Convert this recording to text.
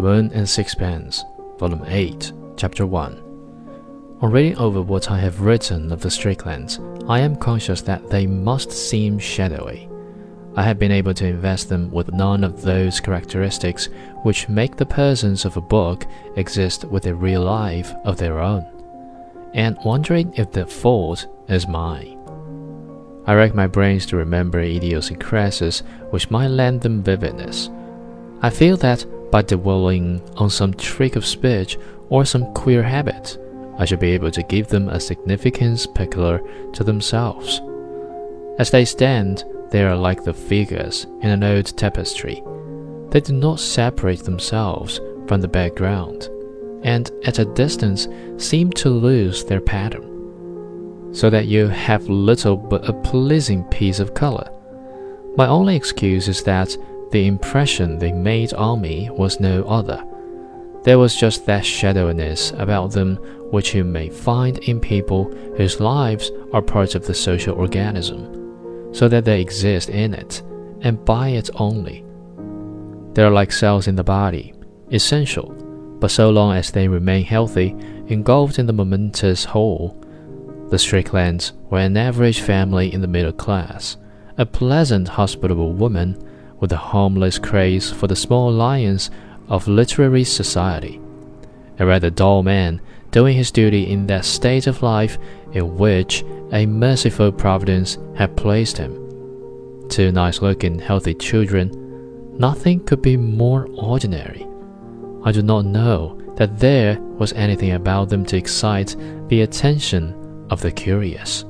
The Moon and Sixpence, Volume 8, Chapter 1. On reading over what I have written of the Stricklands, I am conscious that they must seem shadowy. I have been able to invest them with none of those characteristics which make the persons of a book exist with a real life of their own, and wondering if the fault is mine. I rack my brains to remember idiosyncrasies which might lend them vividness. I feel that by dwelling on some trick of speech or some queer habit, I should be able to give them a significance peculiar to themselves. As they stand, they are like the figures in an old tapestry. They do not separate themselves from the background, and at a distance seem to lose their pattern, so that you have little but a pleasing piece of color. My only excuse is that the impression they made on me was no other. There was just that shadowiness about them which you may find in people whose lives are parts of the social organism, so that they exist in it and by it only. They are like cells in the body, essential, but so long as they remain healthy, engulfed in the momentous whole. The Stricklands were an average family in the middle class, a pleasant, hospitable woman with a harmless craze for the small lions of literary society, a rather dull man doing his duty in that state of life in which a merciful providence had placed him. Two nice looking, healthy children. Nothing could be more ordinary. I do not know that there was anything about them to excite the attention of the curious.